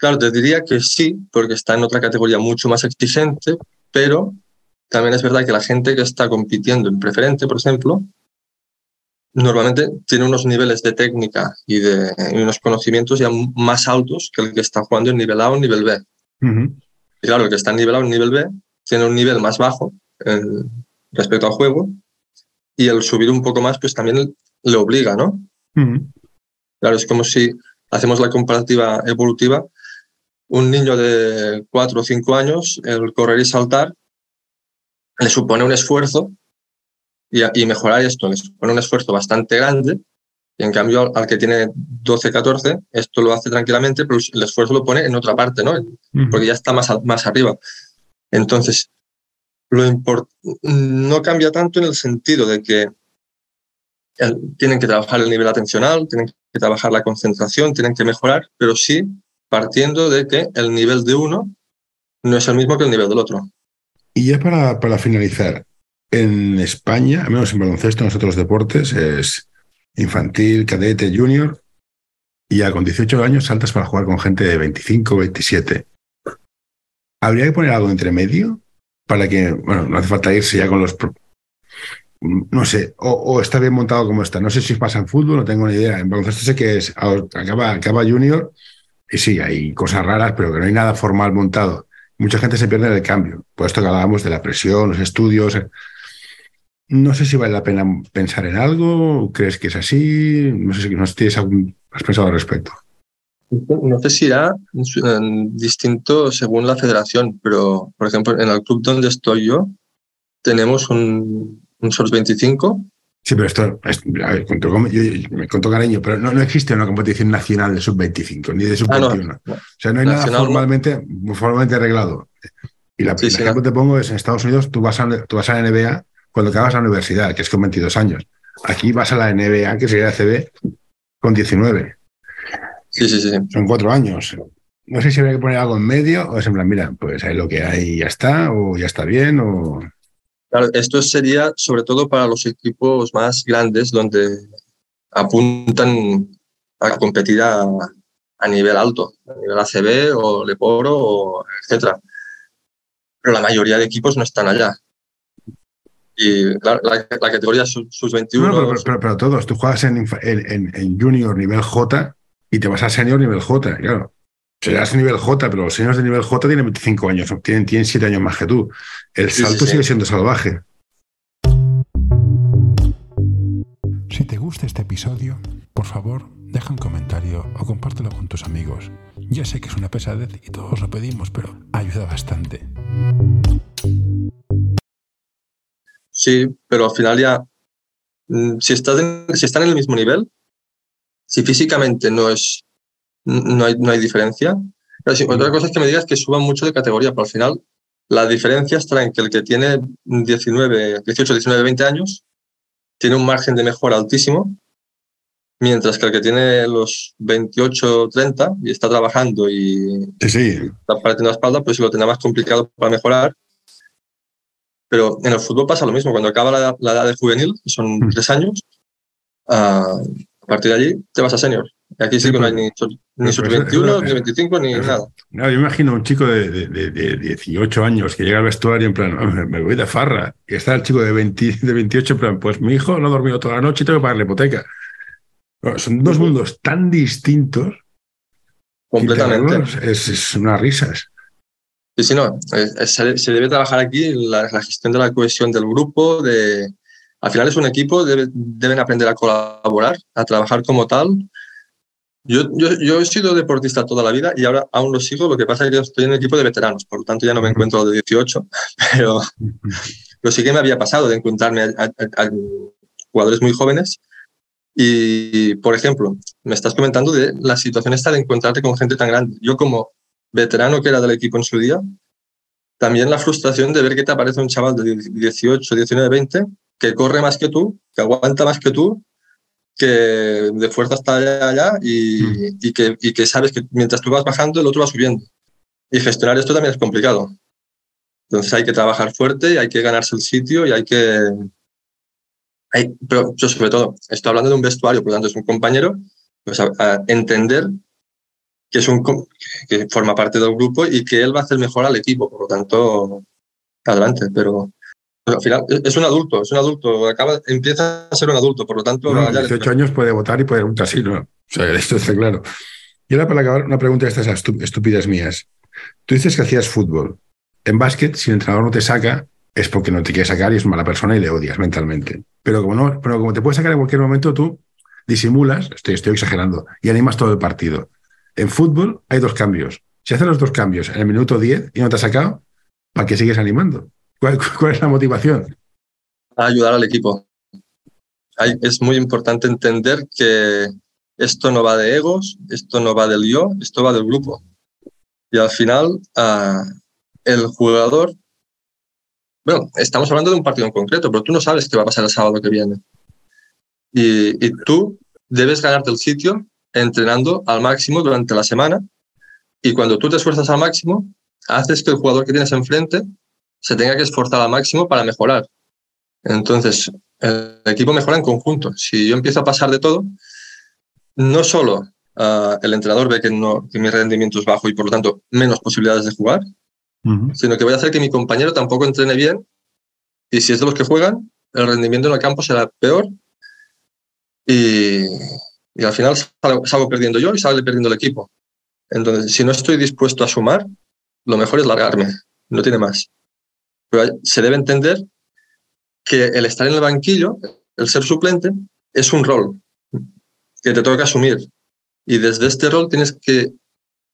Claro, te diría que sí, porque está en otra categoría mucho más exigente, pero también es verdad que la gente que está compitiendo en preferente, por ejemplo, normalmente tiene unos niveles de técnica y de y unos conocimientos ya más altos que el que está jugando en nivel A o nivel B. Uh -huh. Y claro, el que está en nivel A o en nivel B tiene un nivel más bajo en, respecto al juego y el subir un poco más pues también le obliga, ¿no? Uh -huh. Claro, es como si hacemos la comparativa evolutiva. Un niño de cuatro o cinco años, el correr y saltar, le supone un esfuerzo y, y mejorar esto le supone un esfuerzo bastante grande. Y en cambio, al, al, que tiene 12, 14, esto lo hace tranquilamente, pero el esfuerzo lo pone en otra parte, ¿no? Uh -huh. Porque ya está más, más arriba. Entonces, lo no cambia tanto en el sentido de que tienen que trabajar el nivel atencional, tienen que trabajar la concentración, tienen que mejorar, pero sí partiendo de que el nivel de uno no es el mismo que el nivel del otro. Y ya para, para finalizar, en España, al menos en baloncesto, en los otros deportes, es infantil, cadete, junior, y ya con 18 años saltas para jugar con gente de 25, 27. ¿Habría que poner algo entre medio para que, bueno, no hace falta irse ya con los no sé, o, está bien montado como está. No sé si pasa en fútbol, no tengo ni idea. En baloncesto sé que es, acaba, acaba junior y sí, hay cosas raras, pero que no hay nada formal montado. Mucha gente se pierde en el cambio. Por esto que hablábamos de la presión, los estudios. No sé si vale la pena pensar en algo, ¿crees que es así? No sé si no tienes algún, has pensado al respecto. No sé si irá distinto según la federación, pero por ejemplo, en el club donde estoy yo, tenemos un, un sub 25. Sí, pero esto, es, a ver, con todo, yo, yo, me contó cariño, pero no, no, existe una competición nacional de sub-25 ni de sub-21. Ah, no. O sea, no hay Nacional, nada formalmente, formalmente arreglado. Y la, sí, no. te pongo es en Estados Unidos, tú vas, a, tú vas a la NBA cuando acabas la universidad, que es con 22 años. Aquí vas a la NBA, que sería la CB, con 19. Sí, sí, sí. Son cuatro años. No sé si habría que poner algo en medio o es en plan, mira, pues hay lo que hay ya está, o ya está bien, o. Claro, esto sería sobre todo para los equipos más grandes donde apuntan a competir a, a nivel alto, a nivel ACB o Leporo, o etcétera. Pero la mayoría de equipos no están allá. Y la, la, la categoría sus 21. No, pero, pero, pero, todos, tú juegas en, en, en, junior nivel J y te vas a senior nivel J, claro. Serás nivel J, pero los seniors de nivel J tienen 25 años, tienen, tienen 7 años más que tú. El salto sí, sí, sigue siendo salvaje. Si te gusta este episodio, por favor, deja un comentario o compártelo con tus amigos. Ya sé que es una pesadez y todos lo pedimos, pero ayuda bastante. Sí, pero al final ya, mm, si, estás en, si están en el mismo nivel, si físicamente no es no hay, no hay diferencia. Pero sí, otra cosa es que me digas que suban mucho de categoría, pero al final la diferencia está en que el que tiene 19, 18, 19, 20 años tiene un margen de mejora altísimo, mientras que el que tiene los 28, 30 y está trabajando y sí, sí. está partiendo la espalda, pues lo tendrá más complicado para mejorar. Pero en el fútbol pasa lo mismo. Cuando acaba la, la edad de juvenil, que son mm. tres años, uh, a partir de allí te vas a senior. Aquí sí que no hay ni, ni sub 21, ni 25, ni nada. No, yo me imagino un chico de, de, de, 18 años que llega al vestuario en plan, me voy de farra. Y está el chico de, 20, de 28 en plan, pues mi hijo no ha dormido toda la noche y tengo que pagar la hipoteca. No, son dos mundos tan distintos. Completamente. Es, es unas risas. Sí, sí, no. Se, se debe trabajar aquí la, la, gestión de la cohesión del grupo, de... Al final es un equipo, debe, deben aprender a colaborar, a trabajar como tal, yo, yo, yo, he sido deportista toda la vida y ahora aún lo sigo. Lo que pasa es que yo estoy en un equipo de veteranos, por lo tanto ya no me encuentro de 18, pero, pero sí que me había pasado de encontrarme a, a, a jugadores muy jóvenes. Y, por ejemplo, me estás comentando de la situación esta de encontrarte con gente tan grande. Yo como veterano que era del equipo en su día, también la frustración de ver que te aparece un chaval de 18, 19, 20 que corre más que tú, que aguanta más que tú que de fuerza está allá, allá y, mm. y, que, y, que, sabes que mientras tú vas bajando, el otro va subiendo. Y gestionar esto también es complicado. Entonces hay que trabajar fuerte, y hay que ganarse el sitio y hay que... Hay, pero yo sobre todo, estoy hablando de un vestuario, por lo tanto es un compañero, pues a, a entender que, es un, que forma parte del grupo y que él va a hacer mejor al equipo, por lo tanto, adelante, pero al final es un adulto, es un adulto, acaba, empieza a ser un adulto, por lo tanto... No, 18 años puede votar y puede ir a un casino, o sea, esto está claro. Y ahora para acabar, una pregunta de estas estúpidas mías. Tú dices que hacías fútbol. En básquet, si el entrenador no te saca, es porque no te quiere sacar y es mala persona y le odias mentalmente. Pero como, no, pero como te puede sacar en cualquier momento, tú disimulas, estoy, estoy exagerando, y animas todo el partido. En fútbol hay dos cambios. Si haces los dos cambios en el minuto 10 y no te has sacado, ¿para qué sigues animando? ¿Cuál, ¿Cuál, es la motivación? Ayudar al equipo. Es muy importante entender que esto no va de egos, esto no va del yo, esto va del grupo. Y al final, uh, el jugador, bueno, estamos hablando de un partido en concreto, pero tú no sabes qué va a pasar el sábado que viene. Y, y tú debes ganarte el sitio entrenando al máximo durante la semana. Y cuando tú te esfuerzas al máximo, haces que el jugador que tienes enfrente se tenga que esforzar al máximo para mejorar. Entonces, el equipo mejora en conjunto. Si yo empiezo a pasar de todo, no solo uh, el entrenador ve que, no, que mi rendimiento es bajo y por lo tanto menos posibilidades de jugar, uh -huh. sino que voy a hacer que mi compañero tampoco entrene bien y si es de los que juegan, el rendimiento en el campo será peor y, y al final salgo, salgo perdiendo yo y sale perdiendo el equipo. Entonces, si no estoy dispuesto a sumar, lo mejor es largarme, no tiene más. Pero se debe entender que el estar en el banquillo, el ser suplente, es un rol que te toca asumir. Y desde este rol tienes que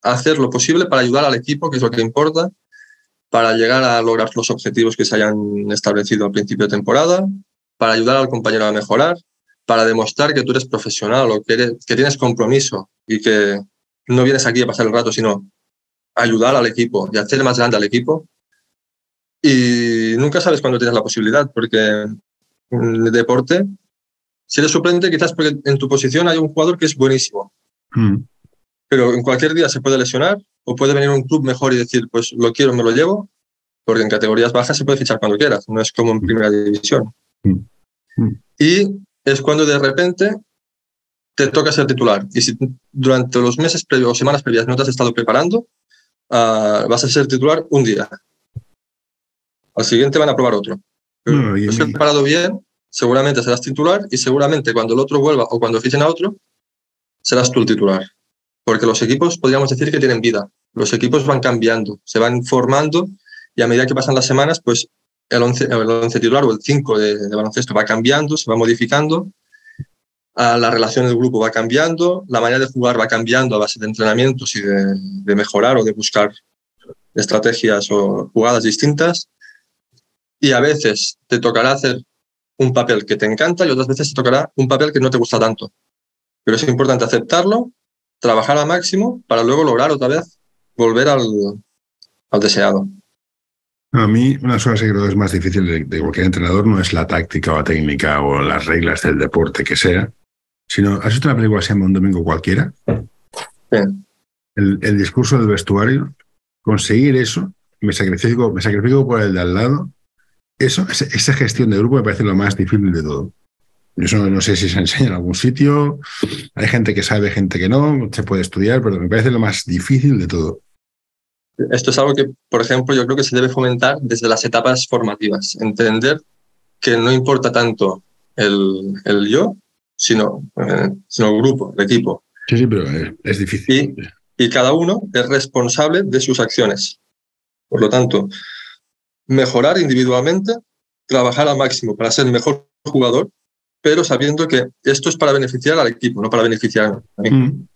hacer lo posible para ayudar al equipo, que es lo que importa, para llegar a lograr los objetivos que se hayan establecido al principio de temporada, para ayudar al compañero a mejorar, para demostrar que tú eres profesional o que, que tienes compromiso y que no vienes aquí a pasar el rato, sino ayudar al equipo y hacer más grande al equipo y nunca sabes cuándo tienes la posibilidad, porque en el deporte, si eres suplente, quizás porque en tu posición hay un jugador que es buenísimo, Mm. pero en cualquier día se puede lesionar o puede venir un club mejor y decir, pues lo quiero, me lo llevo, porque en categorías bajas se puede fichar cuando quieras, no es como en primera división. Mm. Mm. Y es cuando de repente te toca ser titular. Y si durante los meses previos o semanas previas no te has estado preparando, ah, vas a ser titular un día. Al siguiente van a probar otro. Pero No, y si en has mi- preparado bien, seguramente serás titular y seguramente cuando el otro vuelva o cuando fichen a otro, serás tú el titular. Porque los equipos podríamos decir que tienen vida. Los equipos van cambiando, se van formando y a medida que pasan las semanas, pues el 11, el 11 titular o el 5 de, de baloncesto va cambiando, se va modificando, ah, la relación del grupo va cambiando, la manera de jugar va cambiando a base de entrenamientos y de, de mejorar o de buscar estrategias o jugadas distintas. Y a veces te tocará hacer un papel que te encanta y otras veces te tocará un papel que no te gusta tanto. Pero es importante aceptarlo, trabajar al máximo para luego lograr otra vez volver al, al deseado. A mí, una de las cosas que creo que es más difícil de, de cualquier entrenador no es la táctica o la técnica o las reglas del deporte que sea, sino, ¿has visto una película que se llama Un Domingo Cualquiera? Sí. El, el discurso del vestuario, conseguir eso, me sacrifico, me sacrifico por el de al lado, eso, esa, gestión de grupo me parece lo más difícil de todo. Eso no, no sé si se enseña en algún sitio, hay gente que sabe, gente que no, se puede estudiar, pero me parece lo más difícil de todo. Esto es algo que, por ejemplo, yo creo que se debe fomentar desde las etapas formativas. Entender que no importa tanto el, el yo, sino, eh, sino el grupo, el equipo. Sí, sí, pero es, es difícil. Y cada uno es responsable de sus acciones. Por lo tanto, mejorar individualmente, trabajar al máximo para ser mejor jugador, pero sabiendo que esto es para beneficiar al equipo, no para beneficiar a mí. Mm.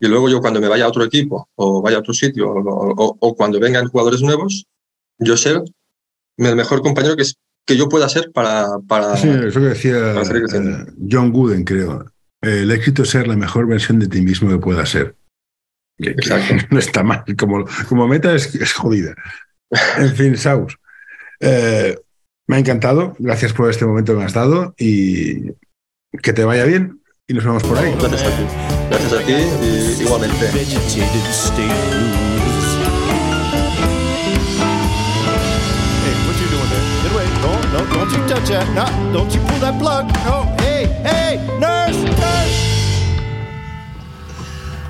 Y luego yo cuando me vaya a otro equipo o vaya a otro sitio o, o- o cuando vengan jugadores nuevos, yo ser el mejor compañero que, es- que yo pueda ser para... para Sí, eso que decía eh, John Gooden, creo. El éxito es ser la mejor versión de ti mismo que pueda ser. Que- no está mal. Como, como meta es, es jodida. En fin, Saus. eh, me ha encantado. Gracias por este momento que me has dado y que te vaya bien. Y nos vemos por ahí. Gracias a ti. Gracias a ti y igualmente. No, no, don't you touch that. No, don't you pull that plug. No, hey, hey, nurse, nurse.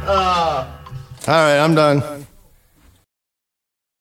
Ah. All right, I'm done.